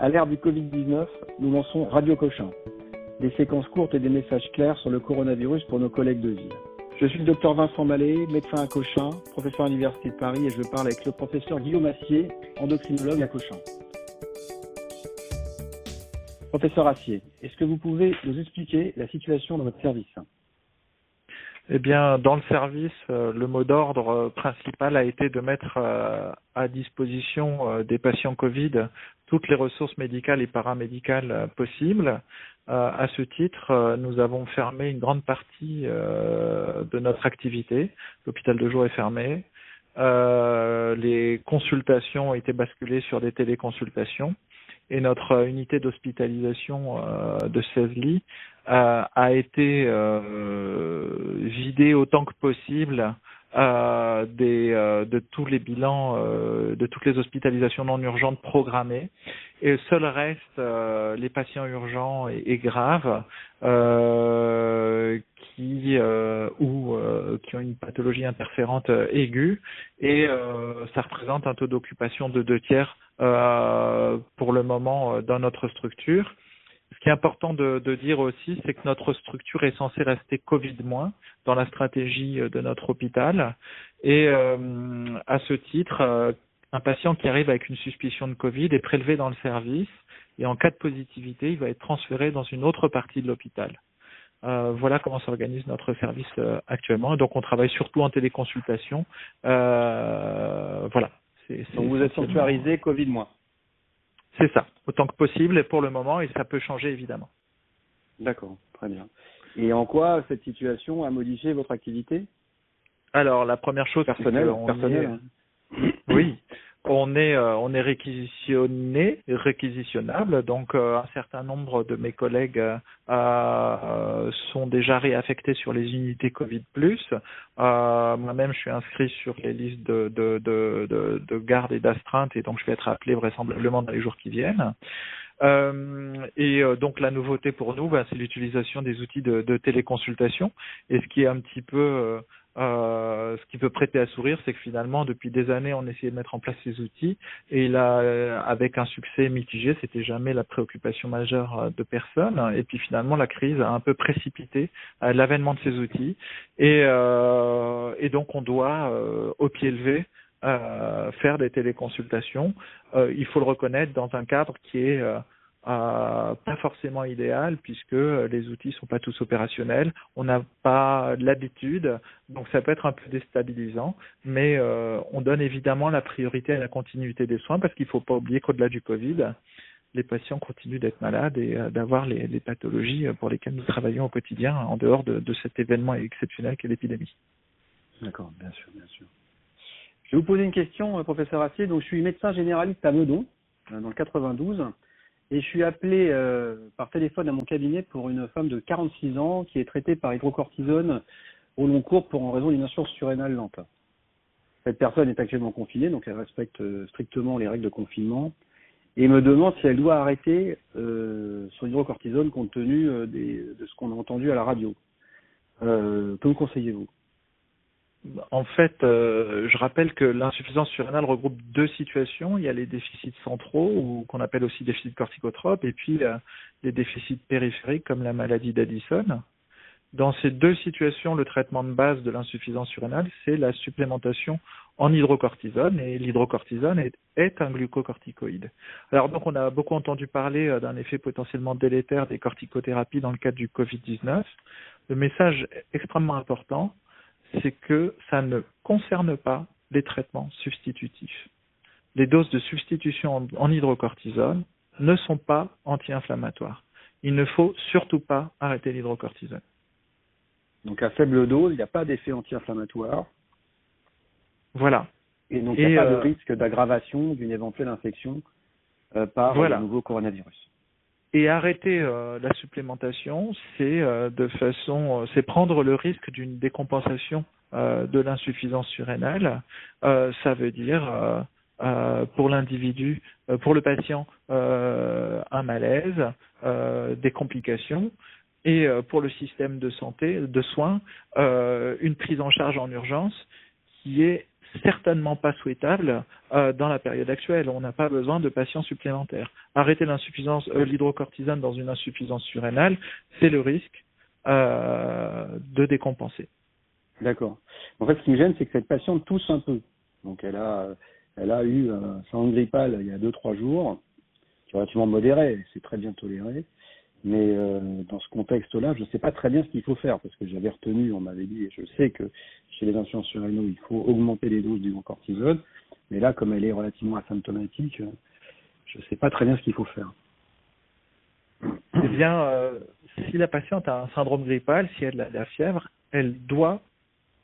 À l'ère du Covid-19, nous lançons Radio Cochin, des séquences courtes et des messages clairs sur le coronavirus pour nos collègues de ville. Je suis le docteur Vincent Mallet, médecin à Cochin, professeur à l'Université de Paris et je parle avec le professeur Guillaume Assier, endocrinologue à Cochin. Professeur Assier, est-ce que vous pouvez nous expliquer la situation dans votre service? Eh bien, dans le service, euh, le mot d'ordre euh, principal a été de mettre euh, à disposition des patients Covid toutes les ressources médicales et paramédicales possibles. À ce titre, nous avons fermé une grande partie de notre activité. L'hôpital de jour est fermé. Les consultations ont été basculées sur des téléconsultations et notre unité d'hospitalisation de 16 lits a été vidée autant que possible euh, des, euh, de tous les bilans, euh, de toutes les hospitalisations non urgentes programmées. Et seul reste les patients urgents et, graves qui ou qui ont une pathologie interférente aiguë. Et ça représente un taux d'occupation de deux tiers pour le moment dans notre structure. Ce qui est important de, de dire aussi, c'est que notre structure est censée rester Covid- dans la stratégie euh, de notre hôpital. Et euh, à ce titre, euh, un patient qui arrive avec une suspicion de Covid est prélevé dans le service et en cas de positivité, il va être transféré dans une autre partie de l'hôpital. Euh, voilà comment s'organise notre service euh, actuellement. Donc on travaille surtout en téléconsultation. Euh, voilà. C'est, Donc vous êtes sanctuarisé Covid-. C'est ça, autant que possible et pour le moment, et ça peut changer évidemment. D'accord, très bien. Et en quoi cette situation a modifié votre activité? Alors, la première chose, personnelle, personnelle. Hein. Oui, on est euh, on réquisitionnable. Donc euh, un certain nombre de mes collègues euh, sont déjà réaffectés sur les unités Covid Moi-même, je suis inscrit sur les listes de, de garde et d'astreinte et donc je vais être appelé vraisemblablement dans les jours qui viennent. et donc la nouveauté pour nous, bah, c'est l'utilisation des outils de, de, téléconsultation. Et ce qui est un petit peu euh, ce qui peut prêter à sourire, c'est que finalement, depuis des années, on essayait de mettre en place ces outils, et là, euh, avec un succès mitigé, c'était jamais la préoccupation majeure euh, de personne. Et puis finalement, la crise a un peu précipité l'avènement de ces outils, et, et donc on doit, au pied levé, faire des téléconsultations. il faut le reconnaître dans un cadre qui est euh, pas forcément idéal puisque les outils sont pas tous opérationnels, on n'a pas l'habitude, donc ça peut être un peu déstabilisant, mais euh, on donne évidemment la priorité à la continuité des soins parce qu'il faut pas oublier qu'au-delà du Covid, les patients continuent d'être malades et euh, d'avoir les, les, pathologies pour lesquelles nous travaillons au quotidien en dehors de, de cet événement exceptionnel qu'est l'épidémie. D'accord, bien sûr, bien sûr. Je vais vous poser une question, professeur Assier. Donc, je suis médecin généraliste à Meudon, dans le 92. Et je suis appelé euh, par téléphone à mon cabinet pour une femme de 46 ans qui est traitée par hydrocortisone au long cours pour en raison d'une insuffisance surrénale lente. Cette personne est actuellement confinée, donc elle respecte euh, strictement les règles de confinement et me demande si elle doit arrêter euh, son hydrocortisone compte tenu euh, des, de ce qu'on a entendu à la radio. Euh, que me conseillez-vous? En fait, euh, je rappelle que l'insuffisance surrénale regroupe deux situations. Il y a les déficits centraux, ou qu'on appelle aussi déficits corticotropes, et puis euh, les déficits périphériques, comme la maladie d'Addison. Dans ces deux situations, le traitement de base de l'insuffisance surrénale, c'est la supplémentation en hydrocortisone, et l'hydrocortisone est, un glucocorticoïde. Alors donc, on a beaucoup entendu parler euh, d'un effet potentiellement délétère des corticothérapies dans le cadre du Covid-19. Le message extrêmement important, c'est que ça ne concerne pas les traitements substitutifs. Les doses de substitution en hydrocortisone ne sont pas anti-inflammatoires. Il ne faut surtout pas arrêter l'hydrocortisone. Donc à faible dose, il n'y a pas d'effet anti-inflammatoire. Voilà. Et donc il n'y a pas de euh, risque d'aggravation d'une éventuelle infection euh, par le nouveau coronavirus. Et arrêter euh, la supplémentation, c'est euh, de façon, euh, c'est prendre le risque d'une décompensation de l'insuffisance surrénale. ça veut dire pour l'individu, pour le patient, un malaise, des complications, et pour le système de santé, de soins, une prise en charge en urgence qui est certainement pas souhaitable euh, dans la période actuelle. On n'a pas besoin de patients supplémentaires. Arrêter l'insuffisance, euh, l'hydrocortisone dans une insuffisance surrénale, c'est le risque euh, de décompenser. D'accord. En fait, ce qui me gêne, c'est que cette patiente tousse un peu. Donc, elle a, elle a eu un syndrome grippal il y a deux trois jours, qui est relativement modéré, c'est très bien toléré. Mais euh, dans ce contexte-là, je ne sais pas très bien ce qu'il faut faire, parce que j'avais retenu, on m'avait dit, et je sais que chez les insuffisants surrénaux, il faut augmenter les doses du cortisone. Mais là, comme elle est relativement asymptomatique, je ne sais pas très bien ce qu'il faut faire. Eh bien, euh, si la patiente a un syndrome grippal, si elle a de la fièvre, elle doit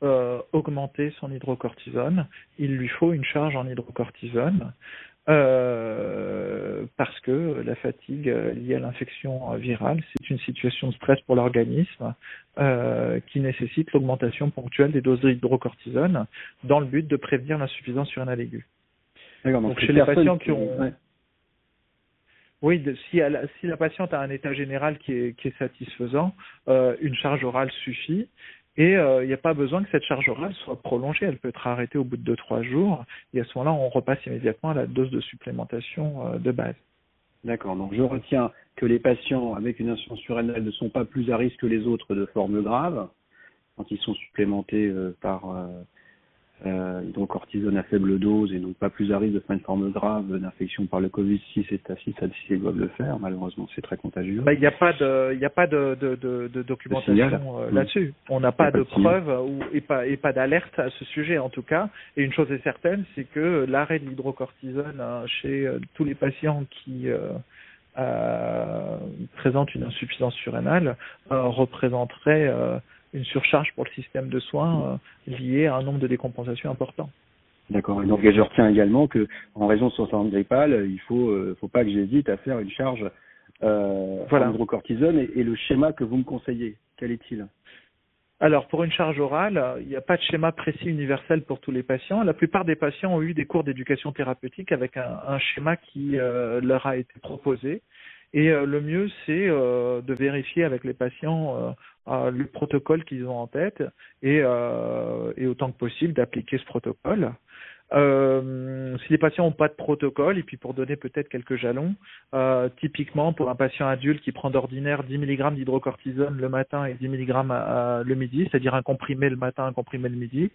euh, augmenter son hydrocortisone. Il lui faut une charge en hydrocortisone. Euh, parce que la fatigue liée à l'infection virale, c'est une situation de stress pour l'organisme euh, qui nécessite l'augmentation ponctuelle des doses d'hydrocortisone dans le but de prévenir l'insuffisance surrénale aiguë. Donc, donc chez les patients qui ont... Ouais. Oui, de, si, elle, si, la patiente a un état général qui est, qui est satisfaisant, euh, une charge orale suffit. Et euh, il n'y a pas besoin que cette charge orale soit prolongée. Elle peut être arrêtée au bout de 2-3 jours. Et à ce moment-là, on repasse immédiatement à la dose de supplémentation euh, de base. D'accord. Donc je retiens que les patients avec une insuffisance surrénale ne sont pas plus à risque que les autres de forme grave quand ils sont supplémentés euh, par euh, hydrocortisone à faible dose et donc pas plus à risque de faire une forme grave d'infection par le Covid si c'est si ça si doivent le faire. Malheureusement, c'est très contagieux. Il n'y a pas de il a pas de, de, de, de documentation euh, là-dessus. On n'a pas, de, preuves ou et pas et pas d'alerte à ce sujet en tout cas. Et une chose est certaine, c'est que l'arrêt de l'hydrocortisone hein, chez euh, tous les patients qui euh, présentent une insuffisance surrénale représenterait une surcharge pour le système de soins euh, liée à un nombre de décompensations important. D'accord. Et donc je retiens également que en raison de son syndrome grippal, il faut euh, faut pas que j'hésite à faire une charge euh, voilà. en hydrocortisone et, et, le schéma que vous me conseillez, quel est-il? Alors, pour une charge orale, il n'y a pas de schéma précis universel pour tous les patients. La plupart des patients ont eu des cours d'éducation thérapeutique avec un, un schéma qui euh, leur a été proposé. Et euh, le mieux, c'est de vérifier avec les patients le protocole qu'ils ont en tête et, et autant que possible d'appliquer ce protocole. Euh, si les patients n'ont pas de protocole, et puis pour donner peut-être quelques jalons, euh, typiquement pour un patient adulte qui prend d'ordinaire 10 mg d'hydrocortisone le matin et 10 mg le midi, c'est-à-dire un comprimé le matin, un comprimé le midi,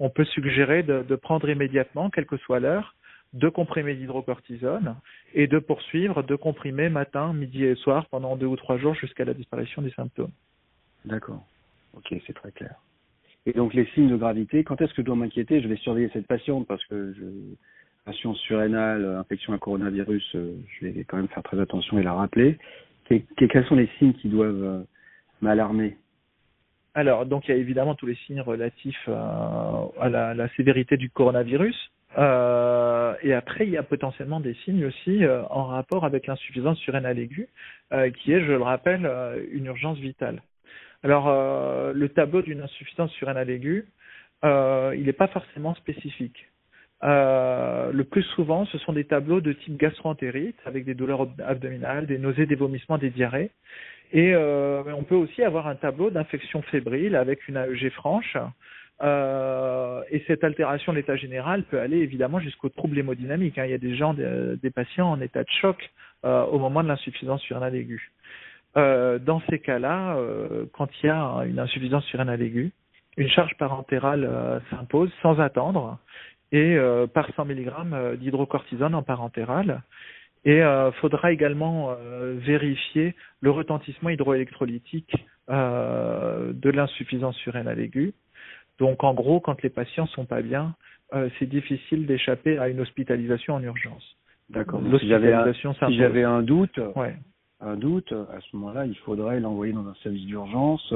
on peut suggérer de, de prendre immédiatement, quelle que soit l'heure, deux comprimés d'hydrocortisone et de poursuivre deux comprimés matin, midi et soir pendant deux ou trois jours jusqu'à la disparition des symptômes. D'accord. Ok, c'est très clair. Et donc les signes de gravité, quand est-ce que je dois m'inquiéter? Je vais surveiller cette patiente parce que je surrénale, infection à coronavirus, euh, je vais quand même faire très attention et la rappeler. quels sont les signes qui doivent euh, m'alarmer? Alors, donc il y a évidemment tous les signes relatifs euh, à la, la, sévérité du coronavirus. Euh, et après, il y a potentiellement des signes aussi euh, en rapport avec l'insuffisance surrénale aiguë, euh, qui est, je le rappelle, euh, une urgence vitale. Alors, euh, le tableau d'une insuffisance surrénale aiguë, il n'est pas forcément spécifique. le plus souvent, ce sont des tableaux de type gastroentérite, avec des douleurs abdominales, des nausées, des vomissements, des diarrhées. Et on peut aussi avoir un tableau d'infection fébrile avec une AEG franche, euh, et cette altération de l'état général peut aller évidemment jusqu'au trouble hémodynamique. Hein. Il y a des gens, des, patients en état de choc euh, au moment de l'insuffisance surrénale aiguë. Euh, dans ces cas-là, euh, quand il y a une insuffisance surrénale aiguë, une charge parentérale euh, s'impose sans attendre et euh, par 100 mg d'hydrocortisone en parentérale. Et il faudra également vérifier le retentissement hydroélectrolytique de l'insuffisance surrénale aiguë donc en gros, quand les patients sont pas bien, euh, c'est difficile d'échapper à une hospitalisation en urgence. D'accord. Si j'avais un, si un doute, ouais. Un doute, à ce moment-là, il faudrait l'envoyer dans un service d'urgence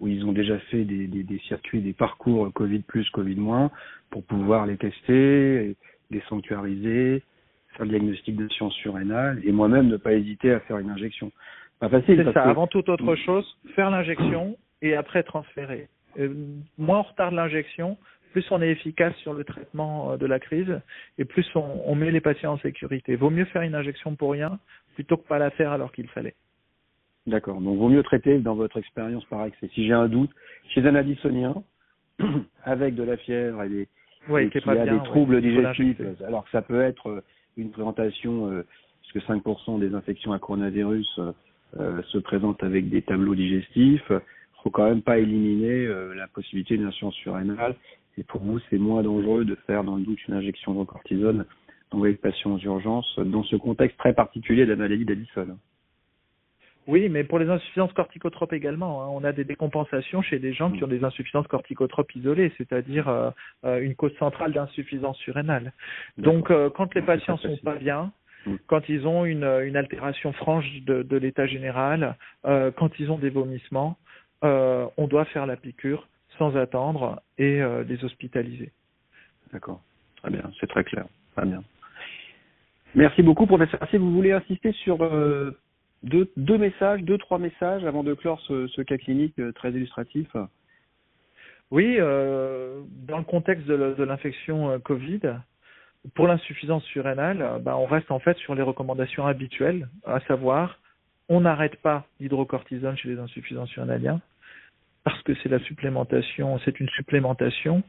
où ils ont déjà fait des, des, des, circuits, des parcours Covid plus, Covid moins, pour pouvoir les tester, les sanctuariser, faire le diagnostic de science surrénale, et moi-même ne pas hésiter à faire une injection. Pas facile. C'est ça. Que... Avant toute autre chose, faire l'injection et après transférer. Euh, moins on retarde l'injection, plus on est efficace sur le traitement euh, de la crise et plus on, on, met les patients en sécurité. Vaut mieux faire une injection pour rien plutôt que pas la faire alors qu'il fallait. D'accord. Donc, vaut mieux traiter dans votre expérience par accès. Si j'ai un doute, chez un addisonien, avec de la fièvre et des, oui, qui, a bien, des troubles digestifs, alors que ça peut être une présentation, euh, puisque 5% des infections à coronavirus euh, se présentent avec des tableaux digestifs, il faut quand même pas éliminer la possibilité d'une insuffisance surrénale. Et pour vous, c'est moins dangereux de faire dans le doute une injection de cortisone dans les patients aux urgences dans ce contexte très particulier de la maladie d'Addison. Oui, mais pour les insuffisances corticotropes également, hein, on a des décompensations chez des gens qui ont des insuffisances corticotropes isolées, c'est-à-dire euh, euh, une cause centrale d'insuffisance surrénale. Donc, euh, quand les patients sont pas bien, mm. quand ils ont une, une altération franche de, de l'état général, quand ils ont des vomissements, on doit faire la piqûre sans attendre et les hospitaliser. D'accord, très bien, c'est très clair, très bien. Merci beaucoup, professeur. Si vous voulez insister sur deux, deux messages, deux, trois messages avant de clore ce, cas clinique euh, très illustratif Oui, euh, dans le contexte de l'infection euh, Covid, pour l'insuffisance surrénale, bah, on reste en fait sur les recommandations habituelles, à savoir on n'arrête pas l'hydrocortisone chez les insuffisants surrénaliens parce que c'est la supplémentation, c'est une supplémentation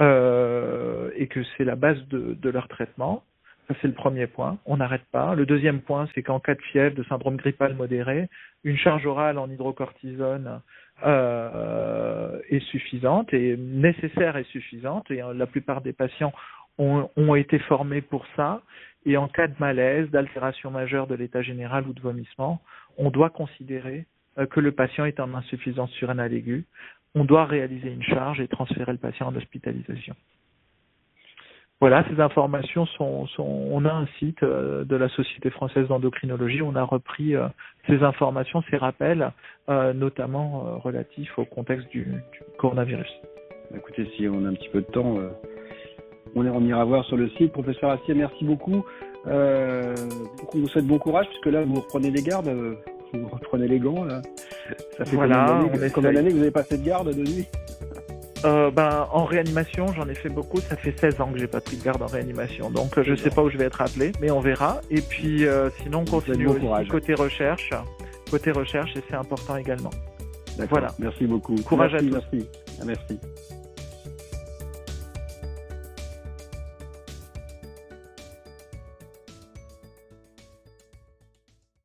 euh, et que c'est la base de leur traitement. Ça, c'est le premier point. On n'arrête pas. Le deuxième point, c'est qu'en cas de fièvre, de syndrome grippal modéré, une charge orale en hydrocortisone euh, est suffisante et nécessaire et suffisante. Et euh, la plupart des patients ont, été formés pour ça. Et en cas de malaise, d'altération majeure de l'état général ou de vomissement, on doit considérer euh, que le patient est en insuffisance surrénale aiguë. On doit réaliser une charge et transférer le patient en hospitalisation. Voilà, ces informations sont, sont, on a un site euh, de la Société française d'endocrinologie, on a repris euh, ces informations, ces rappels, euh, notamment relatifs au contexte du, du, coronavirus. Écoutez, si on a un petit peu de temps, on, on ira voir sur le site. Professeur Assier, merci beaucoup. On vous souhaite bon courage puisque là vous reprenez des gardes, vous reprenez les gants. Là. Ça fait voilà, combien d'années que vous avez passé de garde de nuit? Euh, ben, en réanimation, j'en ai fait beaucoup. Ça fait 16 ans que j'ai pas pris de garde en réanimation. Donc, je sais pas où je vais être appelé, mais on verra. Et puis, euh, sinon, on continue aussi côté recherche. Côté recherche, et c'est important également. Voilà. Merci beaucoup. Courage merci, à tous. Merci. Merci.